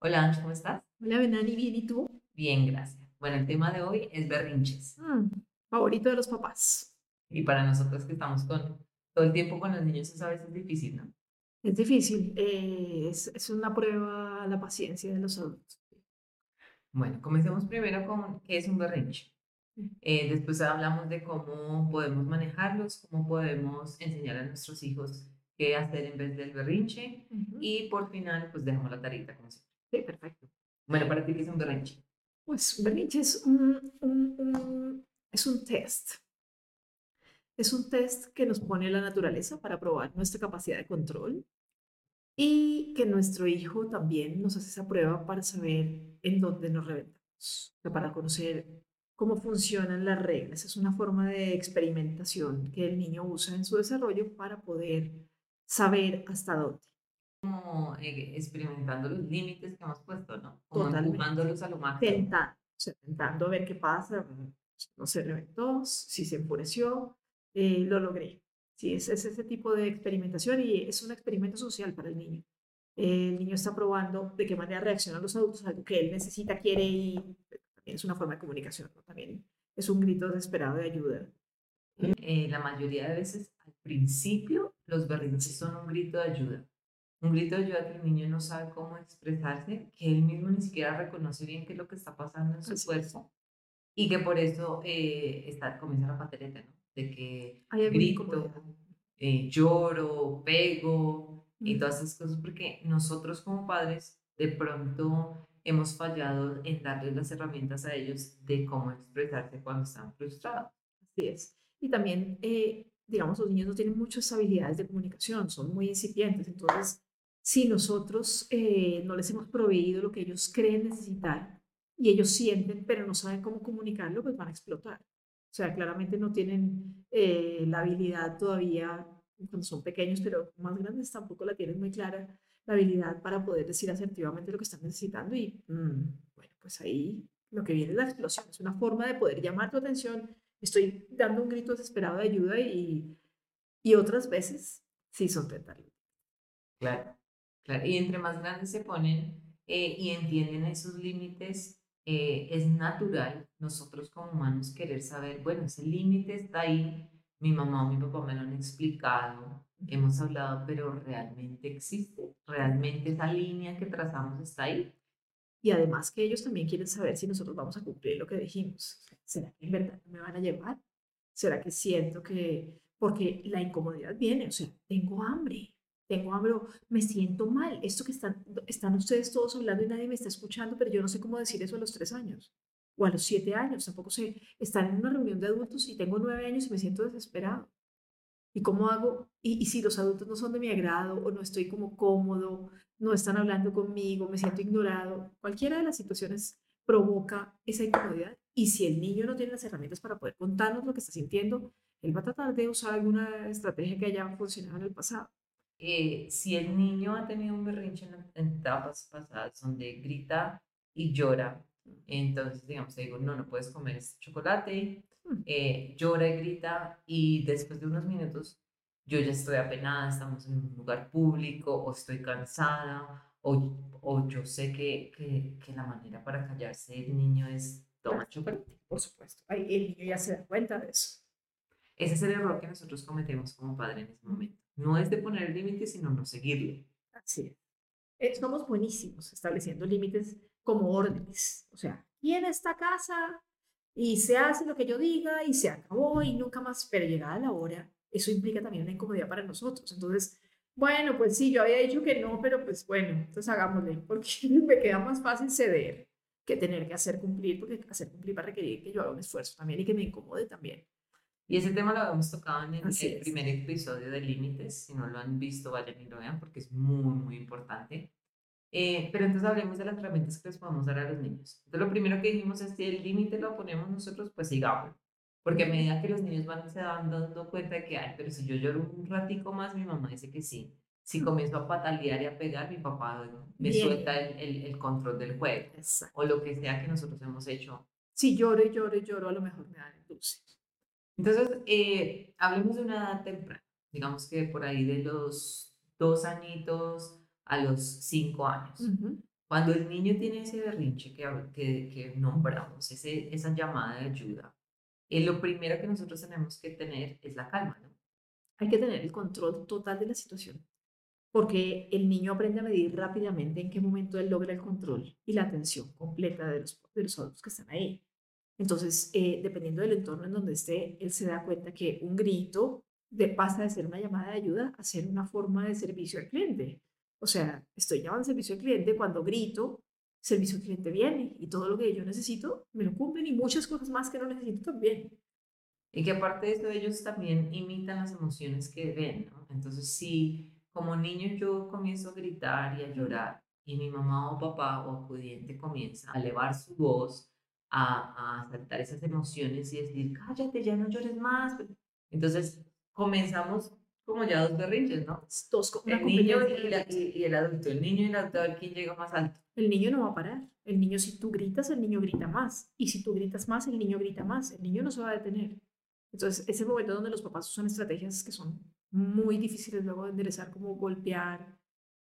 Hola, Ange, ¿cómo estás? Hola, Benani, bien, ¿y tú? Bien, gracias. Bueno, el tema de hoy es berrinches. Mm, favorito de los papás. Y para nosotros que estamos con todo el tiempo con los niños es a veces difícil, ¿no? Es difícil, eh, es, es una prueba la paciencia de los adultos. Bueno, comencemos primero con qué es un berrinche. Mm, Eh, después hablamos de cómo podemos manejarlos, cómo podemos enseñar a nuestros hijos qué hacer en vez del berrinche. ujú. Y por final, pues dejamos la tarita, como siempre. Sí, perfecto. Bueno, para ti, ¿qué es un berrinche? Pues un berrinche es un, un- un- es un test. Es un test que nos pone la naturaleza para probar nuestra capacidad de control y que nuestro hijo también nos hace esa prueba para saber en dónde nos reventamos, o sea, para conocer cómo funcionan las reglas. Es una forma de experimentación que el niño usa en su desarrollo para poder saber hasta dónde. Como eh, experimentando los límites que hemos puesto, ¿no? Como empujándolos a lo máximo. Tentando, tentando ver qué pasa. mm, No se reventó, si se enfureció, eh, lo logré. Sí, es, es ese tipo de experimentación y es un experimento social para el niño. El niño está probando de qué manera reaccionan los adultos a algo que él necesita, quiere y eh, también es una forma de comunicación, ¿no? También es un grito desesperado de ayuda. Eh, la mayoría de veces, al principio, los berrinches son un grito de ayuda. Un grito de ayuda que el niño no sabe cómo expresarse, que él mismo ni siquiera reconoce bien qué es lo que está pasando en su Así es. cuerpo y que por eso eh, está, comienza la patereta, ¿no? De que grito, eh, lloro, pego y Ujú. todas esas cosas, porque nosotros como padres de pronto hemos fallado en darles las herramientas a ellos de cómo expresarse cuando están frustrados. Así es. Y también, eh, digamos, los niños no tienen muchas habilidades de comunicación, son muy incipientes. Entonces, si nosotros eh, no les hemos proveído lo que ellos creen necesitar y ellos sienten, pero no saben cómo comunicarlo, pues van a explotar. O sea, claramente no tienen eh, la habilidad todavía cuando son pequeños, pero más grandes tampoco la tienen muy clara, la habilidad para poder decir asertivamente lo que están necesitando. Y mm, bueno, pues ahí lo que viene es la explosión. Es una forma de poder llamar tu atención estoy dando un grito desesperado de ayuda y, y otras veces sí son tentables. Claro, claro. Y entre más grandes se ponen eh, y entienden esos límites, eh, es natural nosotros como humanos querer saber, bueno, ese límite está ahí, mi mamá o mi papá me lo han explicado, hemos hablado, pero ¿realmente existe? ¿Realmente esa línea que trazamos está ahí? Y además que ellos también quieren saber si nosotros vamos a cumplir lo que dijimos. ¿Será que en verdad me van a llevar? ¿Será que siento que, porque la incomodidad viene, o sea, tengo hambre, tengo hambre, me siento mal, esto que están, están ustedes todos hablando y nadie me está escuchando, pero yo no sé cómo decir eso a los tres años o a los siete años, tampoco sé, están en una reunión de adultos y tengo nueve años y me siento desesperado. ¿Y cómo hago? Y, y si los adultos no son de mi agrado o no estoy como cómodo, no están hablando conmigo, me siento ignorado, cualquiera de las situaciones provoca esa incomodidad. Y si el niño no tiene las herramientas para poder contarnos lo que está sintiendo, él va a tratar de usar alguna estrategia que haya funcionado en el pasado. Eh, si el niño ha tenido un berrinche en, en etapas pasadas donde grita y llora, entonces, digamos, te digo, no, no puedes comer este chocolate, Mm, eh, llora y grita y después de unos minutos yo ya estoy apenada, estamos en un lugar público o estoy cansada o, o yo sé que, que, que la manera para callarse el niño es tomar chocolate. Por supuesto, ahí el niño ya se da cuenta de eso. Ese es el error que nosotros cometemos como padre en ese momento. No es de poner el límite, sino no seguirle. Así es. Eh, somos buenísimos estableciendo límites como órdenes. O sea, y en esta casa y se hace lo que yo diga y se acabó y nunca más, pero llegada la hora, eso implica también una incomodidad para nosotros. Entonces, bueno, pues sí, yo había dicho que no, pero pues bueno, entonces hagámosle, porque me queda más fácil ceder que tener que hacer cumplir, porque hacer cumplir va a requerir que yo haga un esfuerzo también y que me incomode también. Y ese tema lo habíamos tocado en el, el primer episodio de Límites. Si no lo han visto, vayan y lo vean porque es muy, muy importante. Eh, pero entonces hablemos de las herramientas que les podemos dar a los niños. Entonces, lo primero que dijimos es si el límite lo ponemos nosotros, pues sigámoslo. Porque a medida que los niños van se van dando cuenta de que, ay, pero si yo lloro un ratico más, mi mamá dice que sí. Si comienzo a patalear y a pegar, mi papá me Bien. suelta el, el, el control del juego. Exacto. O lo que sea que nosotros hemos hecho Si lloro y lloro y lloro, a lo mejor me dan el dulce. Entonces, eh, hablemos de una edad temprana, digamos que por ahí de los dos añitos a los cinco años. Ujú. Cuando el niño tiene ese berrinche que, que, que nombramos, ese, esa llamada de ayuda, eh, lo primero que nosotros tenemos que tener es la calma, ¿no? Hay que tener el control total de la situación, porque el niño aprende a medir rápidamente en qué momento él logra el control y la atención completa de los, de los adultos que están ahí. Entonces, eh, dependiendo del entorno en donde esté, él se da cuenta que un grito de, pasa de ser una llamada de ayuda a ser una forma de servicio al cliente. O sea, estoy llamando servicio al cliente cuando grito, servicio al cliente viene y todo lo que yo necesito me lo cumplen y muchas cosas más que no necesito también. Y que aparte de eso, ellos también imitan las emociones que ven, ¿no? Entonces, si como niño yo comienzo a gritar y a llorar y mi mamá o papá o acudiente comienza a elevar su voz, a, a saltar esas emociones y decir, cállate, ya no llores más. Entonces, comenzamos como ya dos berrinches, ¿no? Dos, el niño y, el adulto, el niño y el adulto, a ver quién llega más alto. El niño no va a parar. El niño, si tú gritas, el niño grita más. Y si tú gritas más, el niño grita más. El niño no se va a detener. Entonces, ese momento donde los papás usan estrategias que son muy difíciles luego de enderezar, como golpear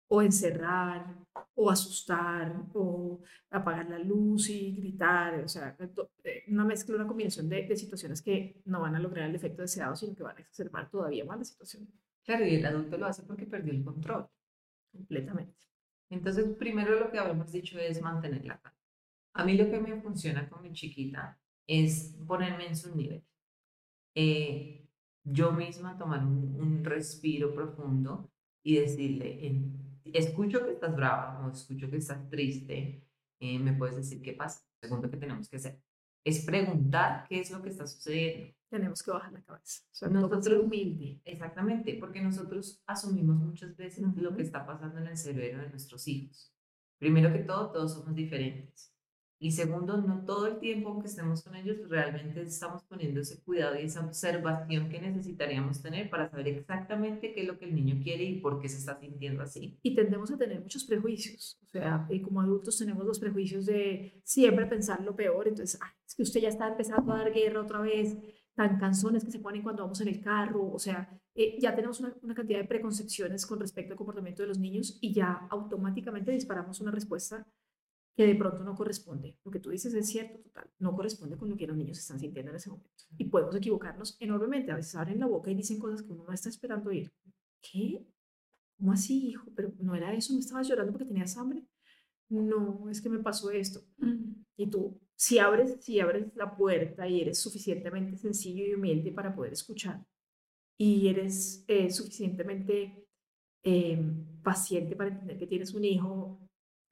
o encerrar o asustar o apagar la luz y gritar, o sea, eh, una mezcla, una combinación de, de, situaciones que no van a lograr el efecto deseado, sino que van a exacerbar todavía más la situación. Claro, y el adulto lo hace porque perdió el control. Completamente. Entonces, primero lo que habíamos dicho es mantener la calma. A mí lo que me funciona con mi chiquita es ponerme en su nivel. Eh, yo misma tomar un, un, respiro profundo y decirle, en, escucho que estás brava o escucho que estás triste, eh, me puedes decir qué pasa. Segundo que tenemos que hacer es preguntar qué es lo que está sucediendo. Tenemos que bajar la cabeza. O sea, nosotros humilde. Exactamente, porque nosotros asumimos muchas veces lo que está pasando en el cerebro de nuestros hijos. Primero que todo, todos somos diferentes. Y segundo, no todo el tiempo que estemos con ellos realmente estamos poniendo ese cuidado y esa observación que necesitaríamos tener para saber exactamente qué es lo que el niño quiere y por qué se está sintiendo así. Y tendemos a tener muchos prejuicios. O sea, y como adultos tenemos los prejuicios de siempre pensar lo peor. Entonces, es que usted ya está empezando a dar guerra otra vez, tan canzones que se ponen cuando vamos en el carro. O sea, eh, ya tenemos una, una cantidad de preconcepciones con respecto al comportamiento de los niños y ya automáticamente disparamos una respuesta que de pronto no corresponde. Lo que tú dices es cierto, total, no corresponde con lo que los niños están sintiendo en ese momento. Y podemos equivocarnos enormemente. A veces abren la boca y dicen cosas que uno no está esperando oír. ¿Qué? ¿Cómo así, hijo? Pero no era eso, no estabas llorando porque tenías hambre. No, es que me pasó esto. Y tú, si abres, si abres la puerta y eres suficientemente sencillo y humilde para poder escuchar, y eres eh, suficientemente em, paciente para entender que tienes un hijo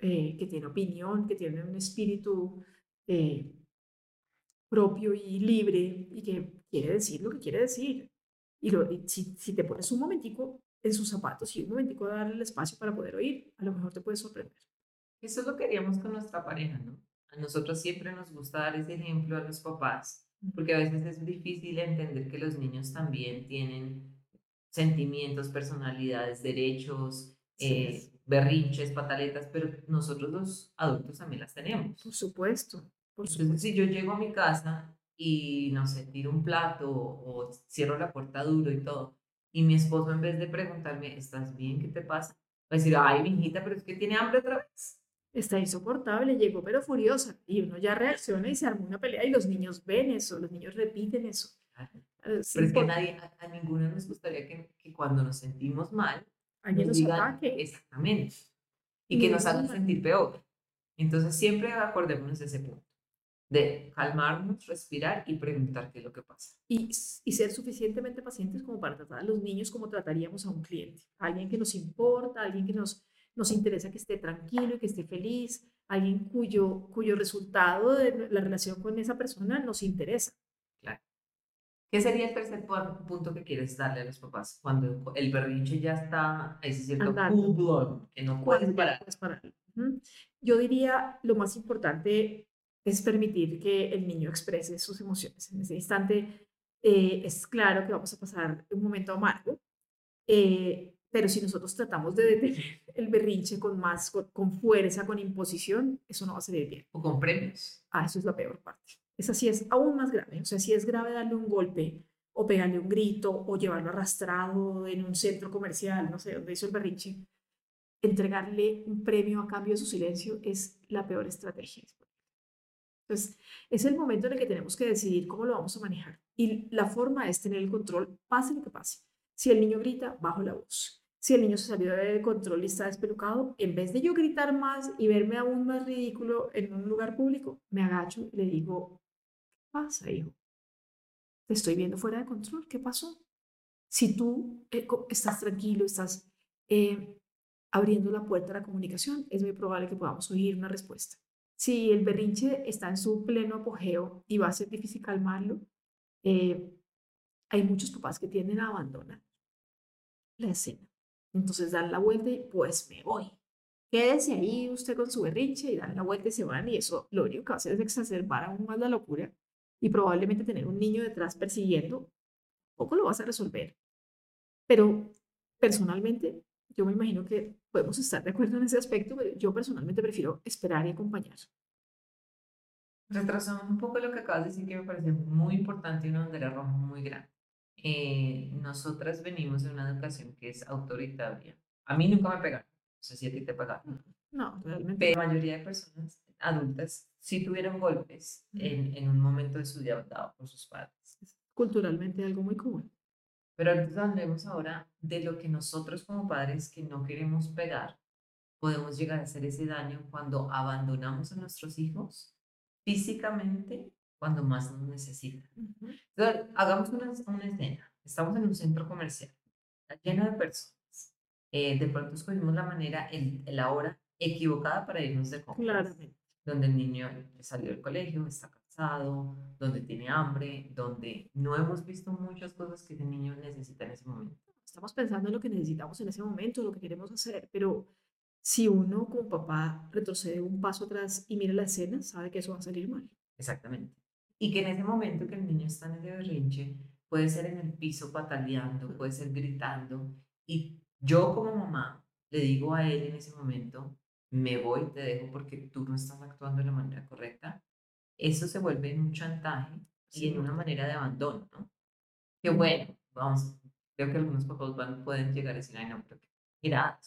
eh, que tiene opinión, que tiene un espíritu eh, propio y libre y que quiere decir lo que quiere decir. Y, lo, si, si, te pones un momentico en sus zapatos y un momentico a darle el espacio para poder oír, a lo mejor te puede sorprender. Eso es lo que queríamos con nuestra pareja, ¿no? A nosotros siempre nos gusta dar ese ejemplo a los papás, porque a veces es difícil entender que los niños también tienen sentimientos, personalidades, derechos, eh, berrinches, pataletas, pero nosotros los adultos también las tenemos. Por supuesto. Por Entonces, si yo llego a mi casa y, no sé, tiro un plato o, cierro la puerta duro y todo, y mi esposo en vez de preguntarme, ¿estás bien? ¿Qué te pasa? Va a decir, ay, mi hijita, pero es que tiene hambre otra vez. Está insoportable, llegó pero furiosa. Y uno ya reacciona y se arma una pelea y los niños ven eso, los niños repiten eso. Ah, pero es que nadie, a, ninguno nos gustaría que, que cuando nos sentimos mal, alguien nos, ataque. Exactamente. Y que nos hagan sentir peor. Entonces siempre acordémonos de ese punto, de calmarnos, respirar y preguntar qué es lo que pasa. Y, y ser suficientemente pacientes como para tratar a los niños como trataríamos a un cliente. Alguien que nos importa, alguien que nos, nos interesa que esté tranquilo y que esté feliz, alguien cuyo, cuyo resultado de la relación con esa persona nos interesa. ¿Qué sería el tercer punto que quieres darle a los papás cuando el berrinche ya está, ese cierto full que no puedes parar? Yo diría lo más importante es permitir que el niño exprese sus emociones. En ese instante eh, es claro que vamos a pasar un momento amargo, eh, pero si nosotros tratamos de detener el berrinche con más, con, con, fuerza, con imposición, eso no va a salir bien. O con premios. Ah, eso es la peor parte. Esa sí es aún más grave. O sea, si es grave darle un golpe o pegarle un grito o llevarlo arrastrado en un centro comercial, no sé, donde hizo el berrinche. entregarle un premio a cambio de su silencio es la peor estrategia. Entonces, es el momento en el que tenemos que decidir cómo lo vamos a manejar. Y la forma es tener el control, pase lo que pase. Si el niño grita, bajo la voz. Si el niño se salió de control y está despelucado, en vez de yo gritar más y verme aún más ridículo en un lugar público, me agacho y le digo, ¿qué pasa, hijo? Te estoy viendo fuera de control, ¿qué pasó? Si tú eh, estás tranquilo, estás eh, abriendo la puerta a la comunicación, es muy probable que podamos oír una respuesta. Si el berrinche está en su pleno apogeo y va a ser difícil calmarlo, eh, hay muchos papás que tienden a abandonar la escena. Entonces dan la vuelta y pues me voy. Quédese ahí usted con su berrinche y dan la vuelta y se van y eso lo único que va a hacer es exacerbar aún más la locura y probablemente tener un niño detrás persiguiendo, poco lo vas a resolver. Pero personalmente, yo me imagino que podemos estar de acuerdo en ese aspecto, pero yo personalmente prefiero esperar y acompañar. Retrasamos un poco lo que acabas de decir que me parece muy importante y una bandera roja muy grande. Eh, nosotras venimos de una educación que es autoritaria. A mí nunca me pegaron, no sé si a ti te pegaron. No, realmente. Pero la mayoría de personas adultas sí tuvieron golpes en, en un momento de su vida dado por sus padres. culturalmente algo muy común. Pero entonces hablemos ahora de lo que nosotros como padres que no queremos pegar, podemos llegar a hacer ese daño cuando abandonamos a nuestros hijos físicamente cuando más nos necesitan. Entonces, hagamos una, una, escena. Estamos en un centro comercial, lleno de personas. Eh, de pronto escogimos la manera, el, la hora equivocada para irnos de compras. Claramente. Donde el niño salió del colegio, está cansado, donde tiene hambre, donde no hemos visto muchas cosas que ese niño necesita en ese momento. Estamos pensando en lo que necesitamos en ese momento, lo que queremos hacer, pero si uno como papá retrocede un paso atrás y mira la escena, sabe que eso va a salir mal. Exactamente. Y que en ese momento que el niño está en ese berrinche, puede ser en el piso pataleando, puede ser gritando. Y yo como mamá le digo a él en ese momento, me voy, te dejo porque tú no estás actuando de la manera correcta. Eso se vuelve en un chantaje y en una manera de abandono, ¿no? Que bueno, vamos, creo que algunos papás van, pueden llegar a decir, ay no, pero mira,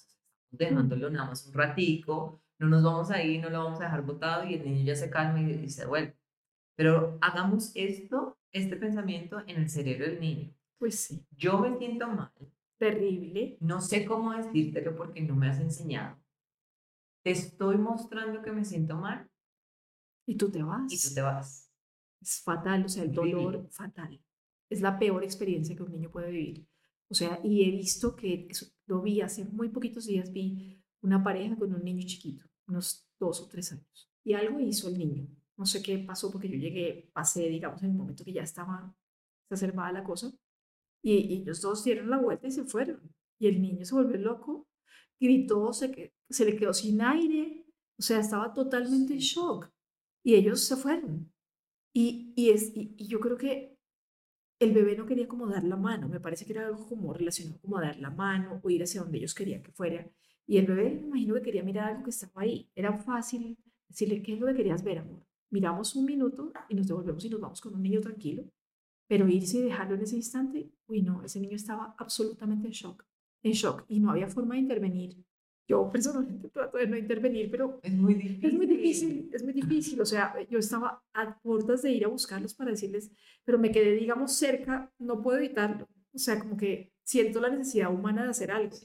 dejándolo nada más un ratico, no nos vamos a ir, no lo vamos a dejar botado y el niño ya se calma y, y se vuelve. Pero hagamos esto, este pensamiento en el cerebro del niño. Pues sí. Yo me siento mal. Terrible. No sé cómo decírtelo porque no me has enseñado. Te estoy mostrando que me siento mal. Y tú te vas. Y tú te vas. Es fatal, o sea, el dolor fatal. Es la peor experiencia que un niño puede vivir. O sea, y he visto que lo vi hace muy poquitos días, vi una pareja con un niño chiquito, unos dos o tres años. Y algo hizo el niño. No sé qué pasó porque yo llegué, pasé, digamos, en el momento que ya estaba exacerbada la cosa. Y, ellos dos dieron la vuelta y se fueron. Y el niño se volvió loco, gritó, se, se le quedó sin aire. O sea, estaba totalmente en shock. Y ellos se fueron. Y, y es, y, yo creo que el bebé no quería como dar la mano. Me parece que era algo como relacionado como a dar la mano o ir hacia donde ellos querían que fuera. Y el bebé, me imagino que quería mirar algo que estaba ahí. Era fácil decirle, ¿qué es lo que querías ver, amor? miramos un minuto y nos devolvemos y nos vamos con un niño tranquilo, pero irse y dejarlo en ese instante, uy, no, ese niño estaba absolutamente en shock, en shock y no había forma de intervenir. Yo personalmente trato de no intervenir, pero es muy difícil. Es muy difícil, es muy difícil. O sea, yo estaba a puertas de ir a buscarlos para decirles, pero me quedé, digamos, cerca, no puedo evitarlo. O sea, como que siento la necesidad humana de hacer algo.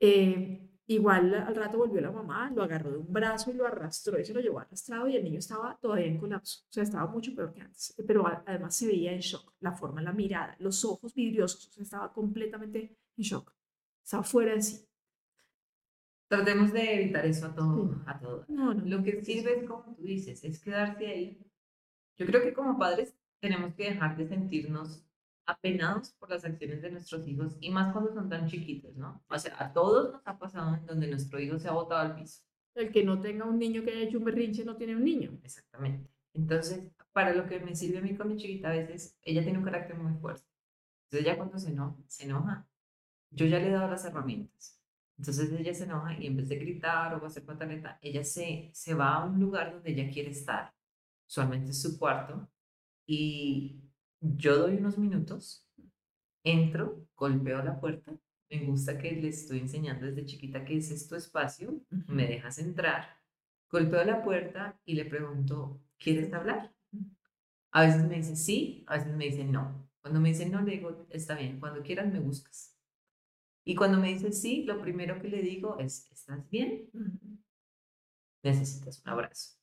Eh, Igual al rato volvió la mamá, lo agarró de un brazo y lo arrastró y se lo llevó arrastrado y el niño estaba todavía en colapso, o sea, estaba mucho peor que antes, pero además se veía en shock, la forma, la mirada, los ojos vidriosos, o sea, estaba completamente en shock, estaba fuera de sí. Tratemos de evitar eso a todo. A todo. No, no, Lo que sirve es, como tú dices, es quedarse ahí. Yo creo que como padres tenemos que dejar de sentirnos apenados por las acciones de nuestros hijos y más cuando son tan chiquitos, ¿no? O sea, a todos nos ha pasado en donde nuestro hijo se ha botado al piso. El que no tenga un niño que haya hecho un berrinche no tiene un niño. Exactamente. Entonces, para lo que me sirve a mí con mi chiquita, a veces ella tiene un carácter muy fuerte. Entonces, ella cuando se enoja, se enoja. Yo ya le he dado las herramientas. Entonces, ella se enoja y en vez de gritar o hacer pataleta, ella se, se va a un lugar donde ella quiere estar. Usualmente es su cuarto. Y yo doy unos minutos, entro, golpeo la puerta me gusta que le estoy enseñando desde chiquita que ese es tu espacio, me dejas entrar, golpeo la puerta y le pregunto, ¿quieres hablar? A veces me dice sí, a veces me dice no. Cuando me dice no, le digo, está bien, cuando quieras me buscas. Y cuando me dice sí, lo primero que le digo es, ¿estás bien? Necesitas un abrazo.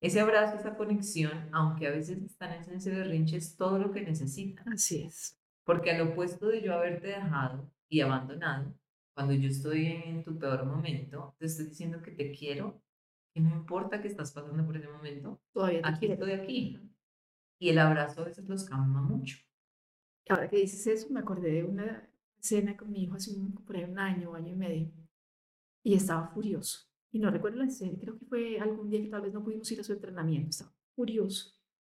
Ese abrazo, esa conexión, aunque a veces están en ese berrinche, es todo lo que necesitan. Así es. Porque al opuesto de yo haberte dejado y abandonado, cuando yo estoy en tu peor momento, te estoy diciendo que te quiero, que no importa que estás pasando por ese momento, todavía te aquí estoy aquí. Y el abrazo a veces los calma mucho. Ahora que dices eso, me acordé de una escena con mi hijo hace un, por ahí un año, año y medio, y estaba furioso. Y no recuerdo la escena, creo que fue algún día que tal vez no pudimos ir a su entrenamiento, estaba furioso.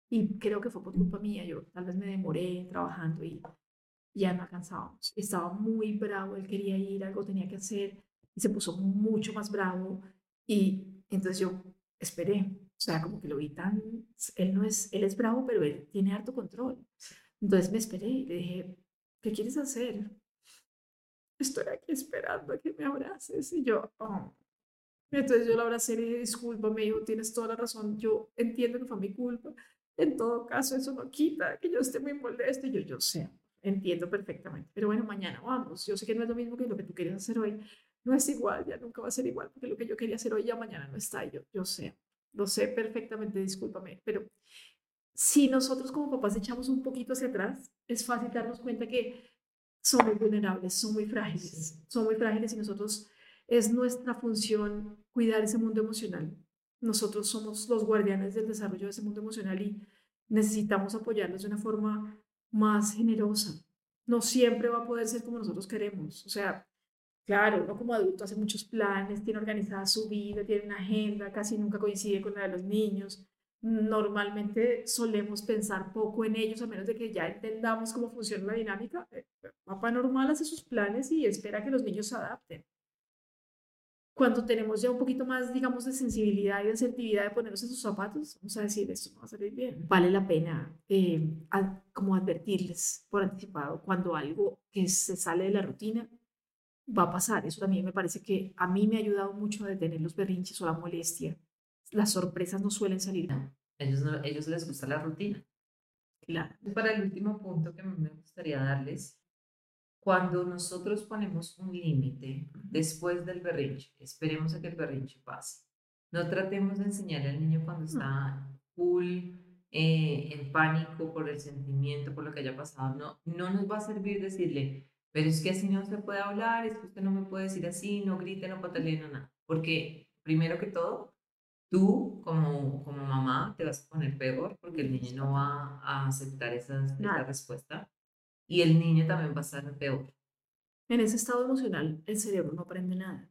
Y creo que fue por culpa mía, yo tal vez me demoré trabajando y ya no alcanzábamos. Estaba muy bravo, él quería ir, algo tenía que hacer y se puso mucho más bravo y entonces yo esperé, o sea, como que lo vi tan, él no es, él es bravo, pero él tiene harto control. Entonces me esperé y le dije, ¿qué quieres hacer? Estoy aquí esperando a que me abraces y yo, oh. Entonces yo lo abracé y dije, disculpa, me dijo, tienes toda la razón, yo entiendo que fue mi culpa. En todo caso, eso no quita que yo esté muy molesto y yo, yo sé, entiendo perfectamente. Pero bueno, mañana vamos. Yo sé que no es lo mismo que lo que tú querías hacer hoy. No es igual, ya nunca va a ser igual, porque lo que yo quería hacer hoy ya mañana no está. yo, yo sé, lo sé perfectamente, discúlpame. Pero si nosotros como papás echamos un poquito hacia atrás, es fácil darnos cuenta que son muy vulnerables, son muy frágiles, son muy frágiles y nosotros es nuestra función cuidar ese mundo emocional. Nosotros somos los guardianes del desarrollo de ese mundo emocional y necesitamos apoyarlos de una forma más generosa. No siempre va a poder ser como nosotros queremos. O sea, claro, uno como adulto hace muchos planes, tiene organizada su vida, tiene una agenda, casi nunca coincide con la de los niños. Normalmente solemos pensar poco en ellos, a menos de que ya entendamos cómo funciona la dinámica. Eh, papá normal hace sus planes y espera que los niños se adapten cuando tenemos ya un poquito más, digamos, de sensibilidad y de asertividad de ponernos en sus zapatos, vamos a decir, esto no va a salir bien. Vale la pena eh, como advertirles por anticipado cuando algo que se sale de la rutina va a pasar. Eso también me parece que a mí me ha ayudado mucho a detener los berrinches o la molestia. Las sorpresas no suelen salir. No, ellos, no, ellos les gusta la rutina. Claro. Para el último punto que me gustaría darles, cuando nosotros ponemos un límite después del berrinche, esperemos a que el berrinche pase. No tratemos de enseñarle al niño cuando está full, eh, en pánico por el sentimiento, por lo que haya pasado. No, no nos va a servir decirle, pero es que así no se puede hablar, es que usted no me puede decir así, no grite, no patalee, no nada. Porque primero que todo, tú como, como mamá te vas a poner peor porque el niño no va a aceptar esa respuesta y el niño también va a estar peor. En ese estado emocional, el cerebro no aprende nada.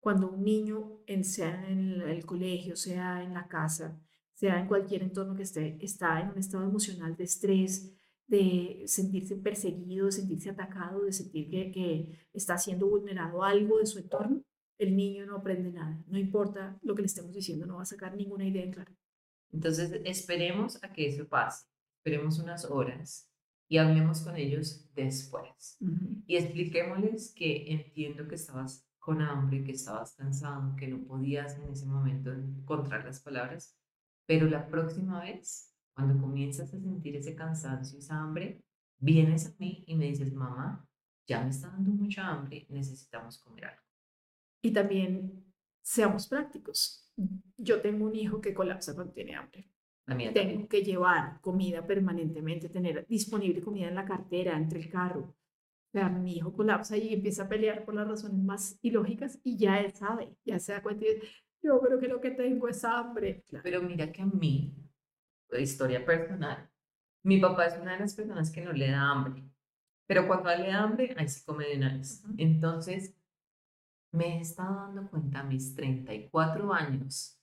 Cuando un niño, sea en el colegio, sea en la casa, sea en cualquier entorno que esté, está en un estado emocional de estrés, de sentirse perseguido, de sentirse atacado, de sentir que, que está siendo vulnerado algo de su entorno, el niño no aprende nada. No importa lo que le estemos diciendo, no va a sacar ninguna idea en claro. Entonces, esperemos a que eso pase. Esperemos unas horas y hablemos con ellos después. Y expliquémosles que entiendo que estabas con hambre, que estabas cansado, que no podías en ese momento encontrar las palabras, pero la próxima vez, cuando comienzas a sentir ese cansancio, esa hambre, vienes a mí y me dices, mamá, ya me está dando mucha hambre, necesitamos comer algo. Y también seamos prácticos. Yo tengo un hijo que colapsa cuando tiene hambre. Tengo que llevar comida permanentemente, tener disponible comida en la cartera, entre el carro. O sea, mi hijo colapsa y empieza a pelear por las razones más ilógicas y ya él sabe, ya se da cuenta y dice, yo creo que lo que tengo es hambre. Pero mira que a mí, historia personal, mi papá es una de las personas que no le da hambre. Pero cuando le da hambre, ahí se come de una vez. Entonces, me he estado dando cuenta a mis 34 años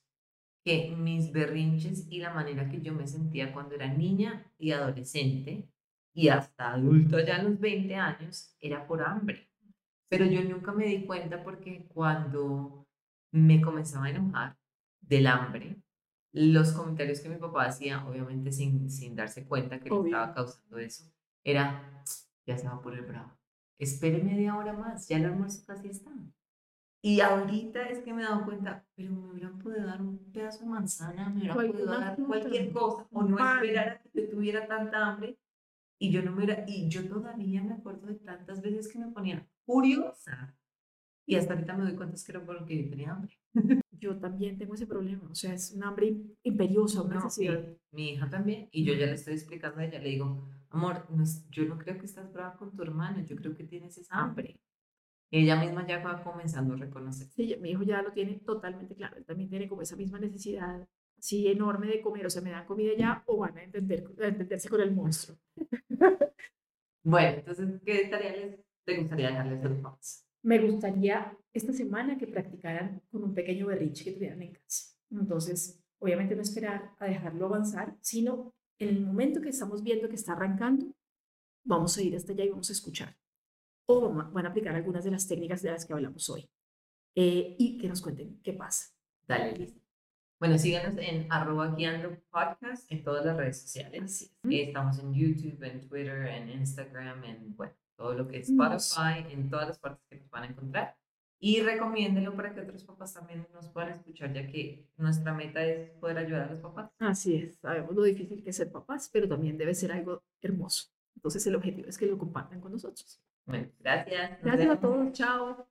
que mis berrinches y la manera que yo me sentía cuando era niña y adolescente y hasta adulto ya a los 20 años era por hambre. Pero yo nunca me di cuenta porque cuando me comenzaba a enojar del hambre, los comentarios que mi papá hacía, obviamente sin, sin darse cuenta que le estaba causando eso, era, ya se va por el bravo espere media hora más, ya el almuerzo casi está. Y ahorita es que me he dado cuenta, pero me hubieran podido dar un pedazo de manzana, me hubieran podido dar cualquier cosa, o no esperar a que yo tuviera tanta hambre y yo no me hubiera, y yo todavía me acuerdo de tantas veces que me ponía furiosa y hasta ahorita me doy cuenta que era porque tenía hambre. Yo también tengo ese problema, o sea, es un hambre imperiosa, una necesidad. Mi, hija también, y yo ya le estoy explicando a ella, le digo, amor, yo no creo que estás brava con tu hermano, yo creo que tienes esa hambre. Ella misma ya va comenzando a reconocer. Sí, mi hijo ya lo tiene totalmente claro, él también tiene como esa misma necesidad así enorme de comer, o sea, me dan comida ya o van a, entender, a entenderse con el monstruo. bueno, entonces, ¿qué tareas te gustaría dejarles a los papás? me gustaría esta semana que practicaran con un pequeño berrinche que tuvieran en casa. Entonces, obviamente no esperar a dejarlo avanzar, sino en el momento que estamos viendo que está arrancando, vamos a ir hasta allá y vamos a escuchar. O van a aplicar algunas de las técnicas de las que hablamos hoy. Eh, y que nos cuenten qué pasa. Dale, listo. Bueno, síganos en arroba guiando podcast en todas las redes sociales. estamos en YouTube, en Twitter, en Instagram, en bueno, todo lo que es Spotify, en todas las partes que nos van a encontrar. Y recomiéndelo para que otros papás también nos puedan escuchar, ya que nuestra meta es poder ayudar a los papás. Así es, sabemos lo difícil que es ser papás, pero también debe ser algo hermoso. Entonces el objetivo es que lo compartan con nosotros. Bueno, gracias. Gracias a todos, chao.